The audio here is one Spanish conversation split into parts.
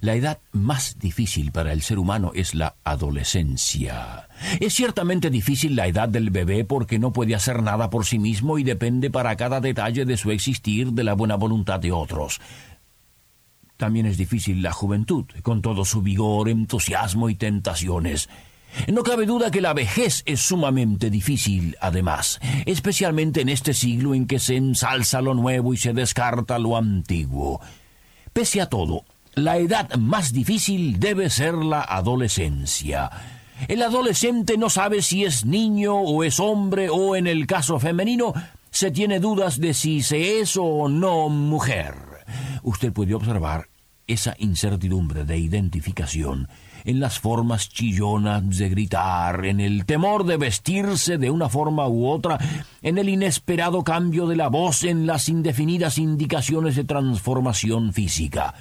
la edad más difícil para el ser humano es la adolescencia. Es ciertamente difícil la edad del bebé porque no puede hacer nada por sí mismo y depende para cada detalle de su existir de la buena voluntad de otros. También es difícil la juventud, con todo su vigor, entusiasmo y tentaciones. No cabe duda que la vejez es sumamente difícil, además, especialmente en este siglo en que se ensalza lo nuevo y se descarta lo antiguo. Pese a todo, la edad más difícil debe ser la adolescencia. El adolescente no sabe si es niño o es hombre o en el caso femenino se tiene dudas de si se es o no mujer. Usted puede observar esa incertidumbre de identificación en las formas chillonas de gritar, en el temor de vestirse de una forma u otra, en el inesperado cambio de la voz, en las indefinidas indicaciones de transformación física.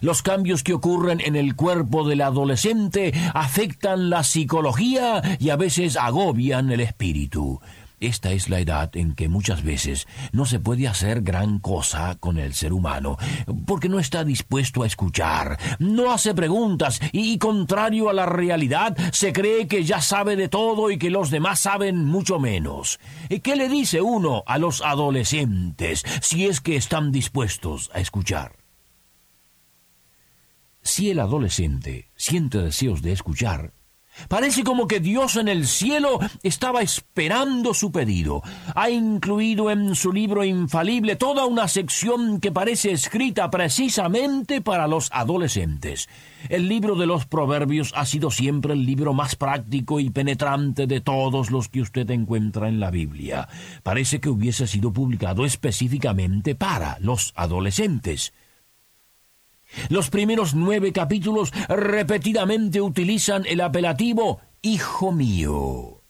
Los cambios que ocurren en el cuerpo del adolescente afectan la psicología y a veces agobian el espíritu. Esta es la edad en que muchas veces no se puede hacer gran cosa con el ser humano, porque no está dispuesto a escuchar, no hace preguntas y, contrario a la realidad, se cree que ya sabe de todo y que los demás saben mucho menos. ¿Qué le dice uno a los adolescentes si es que están dispuestos a escuchar? Si el adolescente siente deseos de escuchar, Parece como que Dios en el cielo estaba esperando su pedido. Ha incluido en su libro infalible toda una sección que parece escrita precisamente para los adolescentes. El libro de los Proverbios ha sido siempre el libro más práctico y penetrante de todos los que usted encuentra en la Biblia. Parece que hubiese sido publicado específicamente para los adolescentes. Los primeros nueve capítulos repetidamente utilizan el apelativo Hijo mío,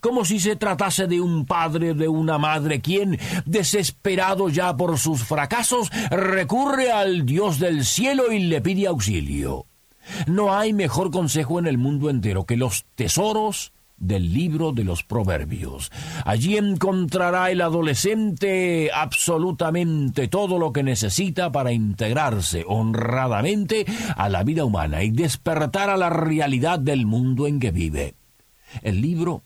como si se tratase de un padre de una madre quien, desesperado ya por sus fracasos, recurre al Dios del cielo y le pide auxilio. No hay mejor consejo en el mundo entero que los tesoros del libro de los Proverbios. Allí encontrará el adolescente absolutamente todo lo que necesita para integrarse honradamente a la vida humana y despertar a la realidad del mundo en que vive. El libro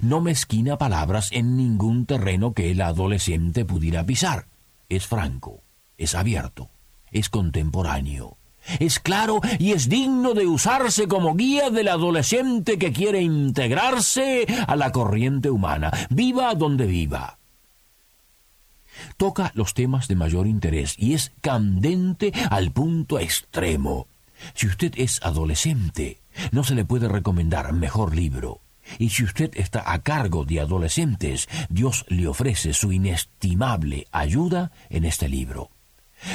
no mezquina palabras en ningún terreno que el adolescente pudiera pisar. Es franco, es abierto, es contemporáneo es claro y es digno de usarse como guía del adolescente que quiere integrarse a la corriente humana, viva donde viva. Toca los temas de mayor interés y es candente al punto extremo. Si usted es adolescente, no se le puede recomendar mejor libro. Y si usted está a cargo de adolescentes, Dios le ofrece su inestimable ayuda en este libro.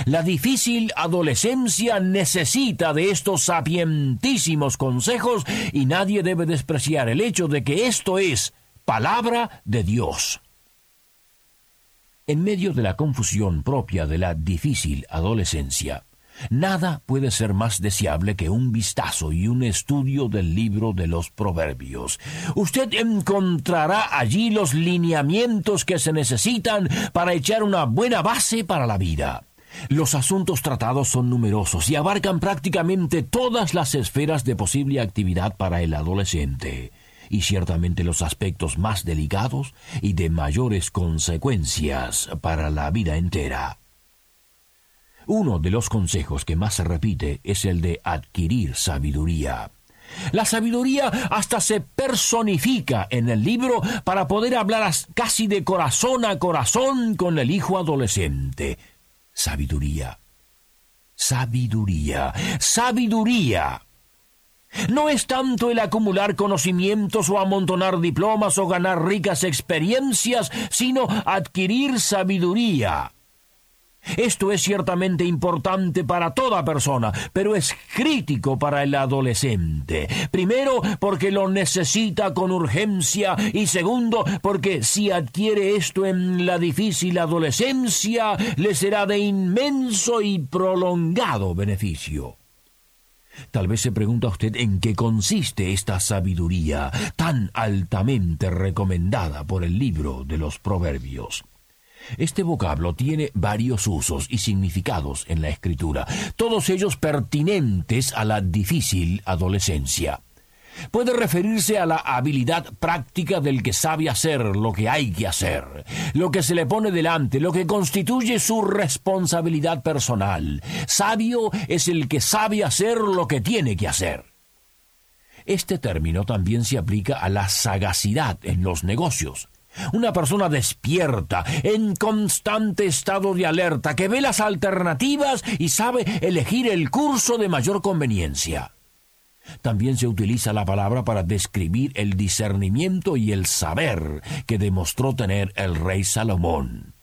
La difícil adolescencia necesita de estos sapientísimos consejos y nadie debe despreciar el hecho de que esto es palabra de Dios. En medio de la confusión propia de la difícil adolescencia, nada puede ser más deseable que un vistazo y un estudio del libro de los Proverbios. Usted encontrará allí los lineamientos que se necesitan para echar una buena base para la vida. Los asuntos tratados son numerosos y abarcan prácticamente todas las esferas de posible actividad para el adolescente, y ciertamente los aspectos más delicados y de mayores consecuencias para la vida entera. Uno de los consejos que más se repite es el de adquirir sabiduría. La sabiduría hasta se personifica en el libro para poder hablar casi de corazón a corazón con el hijo adolescente sabiduría. Sabiduría. Sabiduría. No es tanto el acumular conocimientos o amontonar diplomas o ganar ricas experiencias, sino adquirir sabiduría. Esto es ciertamente importante para toda persona, pero es crítico para el adolescente. Primero, porque lo necesita con urgencia y segundo, porque si adquiere esto en la difícil adolescencia, le será de inmenso y prolongado beneficio. Tal vez se pregunta usted en qué consiste esta sabiduría tan altamente recomendada por el libro de los Proverbios. Este vocablo tiene varios usos y significados en la escritura, todos ellos pertinentes a la difícil adolescencia. Puede referirse a la habilidad práctica del que sabe hacer lo que hay que hacer, lo que se le pone delante, lo que constituye su responsabilidad personal. Sabio es el que sabe hacer lo que tiene que hacer. Este término también se aplica a la sagacidad en los negocios. Una persona despierta, en constante estado de alerta, que ve las alternativas y sabe elegir el curso de mayor conveniencia. También se utiliza la palabra para describir el discernimiento y el saber que demostró tener el rey Salomón.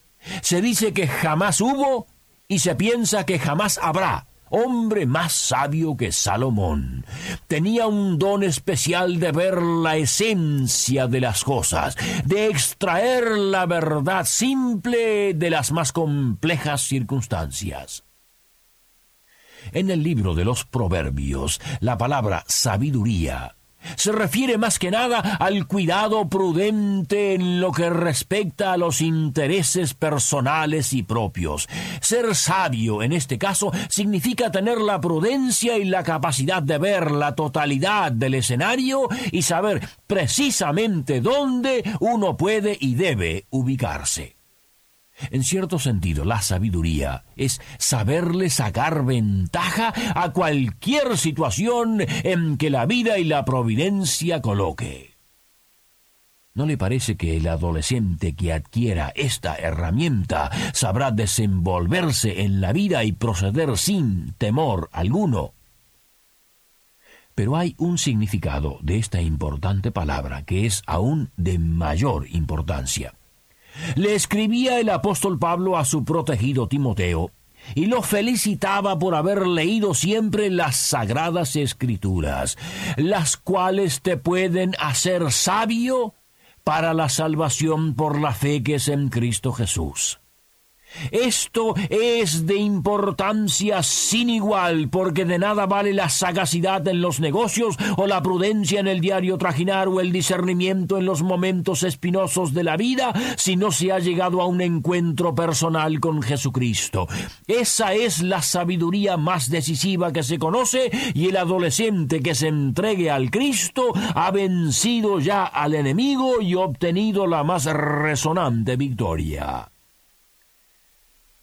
Se dice que jamás hubo y se piensa que jamás habrá hombre más sabio que Salomón. Tenía un don especial de ver la esencia de las cosas, de extraer la verdad simple de las más complejas circunstancias. En el libro de los Proverbios, la palabra sabiduría se refiere más que nada al cuidado prudente en lo que respecta a los intereses personales y propios. Ser sabio en este caso significa tener la prudencia y la capacidad de ver la totalidad del escenario y saber precisamente dónde uno puede y debe ubicarse. En cierto sentido, la sabiduría es saberle sacar ventaja a cualquier situación en que la vida y la providencia coloque. ¿No le parece que el adolescente que adquiera esta herramienta sabrá desenvolverse en la vida y proceder sin temor alguno? Pero hay un significado de esta importante palabra que es aún de mayor importancia. Le escribía el apóstol Pablo a su protegido Timoteo y lo felicitaba por haber leído siempre las sagradas escrituras, las cuales te pueden hacer sabio para la salvación por la fe que es en Cristo Jesús. Esto es de importancia sin igual, porque de nada vale la sagacidad en los negocios, o la prudencia en el diario trajinar, o el discernimiento en los momentos espinosos de la vida, si no se ha llegado a un encuentro personal con Jesucristo. Esa es la sabiduría más decisiva que se conoce, y el adolescente que se entregue al Cristo ha vencido ya al enemigo y obtenido la más resonante victoria.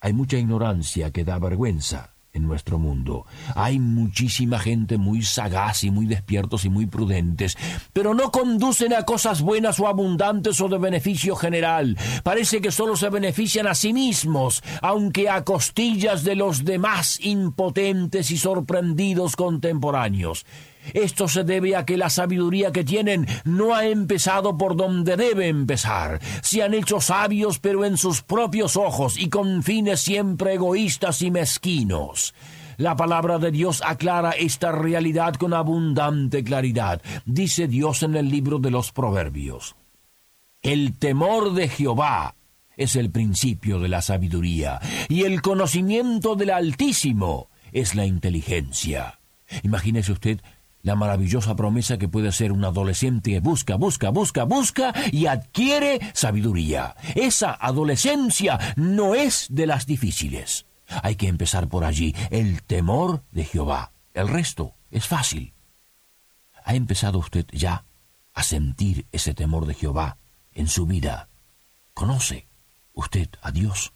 Hay mucha ignorancia que da vergüenza en nuestro mundo. Hay muchísima gente muy sagaz y muy despiertos y muy prudentes, pero no conducen a cosas buenas o abundantes o de beneficio general. Parece que solo se benefician a sí mismos, aunque a costillas de los demás impotentes y sorprendidos contemporáneos. Esto se debe a que la sabiduría que tienen no ha empezado por donde debe empezar. Se han hecho sabios pero en sus propios ojos y con fines siempre egoístas y mezquinos. La palabra de Dios aclara esta realidad con abundante claridad. Dice Dios en el libro de los Proverbios. El temor de Jehová es el principio de la sabiduría, y el conocimiento del Altísimo es la inteligencia. Imagínese usted la maravillosa promesa que puede ser un adolescente busca, busca, busca, busca y adquiere sabiduría. Esa adolescencia no es de las difíciles. Hay que empezar por allí, el temor de Jehová. El resto es fácil. ¿Ha empezado usted ya a sentir ese temor de Jehová en su vida? ¿Conoce usted a Dios?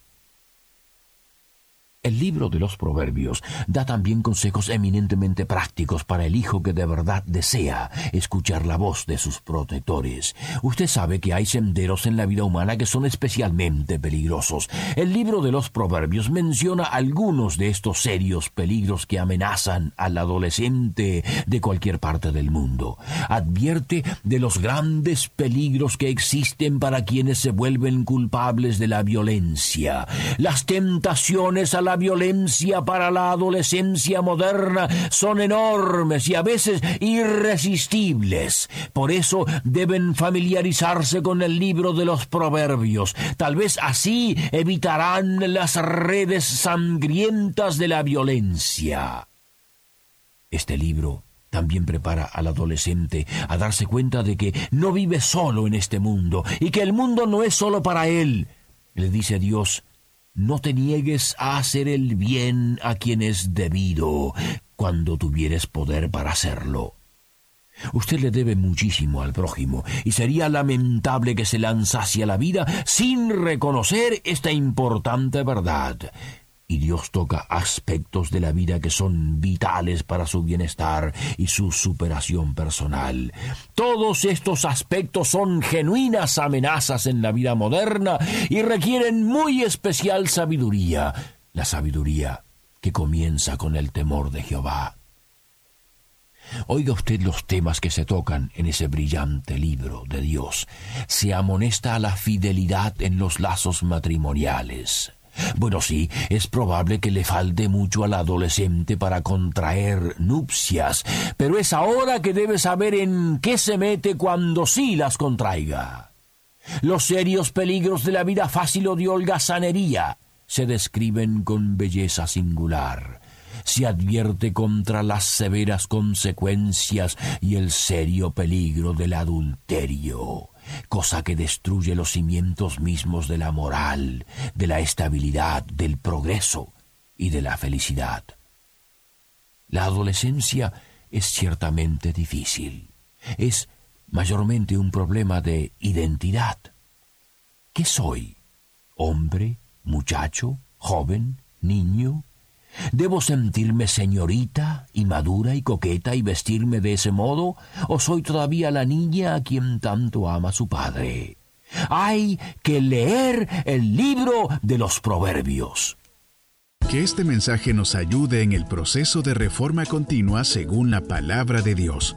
El libro de los Proverbios da también consejos eminentemente prácticos para el hijo que de verdad desea escuchar la voz de sus protectores. Usted sabe que hay senderos en la vida humana que son especialmente peligrosos. El libro de los Proverbios menciona algunos de estos serios peligros que amenazan al adolescente de cualquier parte del mundo. Advierte de los grandes peligros que existen para quienes se vuelven culpables de la violencia, las tentaciones a violencia para la adolescencia moderna son enormes y a veces irresistibles. Por eso deben familiarizarse con el libro de los proverbios. Tal vez así evitarán las redes sangrientas de la violencia. Este libro también prepara al adolescente a darse cuenta de que no vive solo en este mundo y que el mundo no es solo para él. Le dice Dios, no te niegues a hacer el bien a quien es debido cuando tuvieres poder para hacerlo. Usted le debe muchísimo al prójimo y sería lamentable que se lanzase a la vida sin reconocer esta importante verdad y Dios toca aspectos de la vida que son vitales para su bienestar y su superación personal. Todos estos aspectos son genuinas amenazas en la vida moderna y requieren muy especial sabiduría, la sabiduría que comienza con el temor de Jehová. Oiga usted los temas que se tocan en ese brillante libro de Dios. Se amonesta a la fidelidad en los lazos matrimoniales bueno, sí, es probable que le falte mucho al adolescente para contraer nupcias, pero es ahora que debe saber en qué se mete cuando sí las contraiga. Los serios peligros de la vida fácil o de holgazanería se describen con belleza singular. Se advierte contra las severas consecuencias y el serio peligro del adulterio cosa que destruye los cimientos mismos de la moral, de la estabilidad, del progreso y de la felicidad. La adolescencia es ciertamente difícil. Es mayormente un problema de identidad. ¿Qué soy? ¿Hombre? ¿Muchacho? ¿Joven? ¿Niño? ¿Debo sentirme señorita y madura y coqueta y vestirme de ese modo? ¿O soy todavía la niña a quien tanto ama su padre? Hay que leer el libro de los proverbios. Que este mensaje nos ayude en el proceso de reforma continua según la palabra de Dios.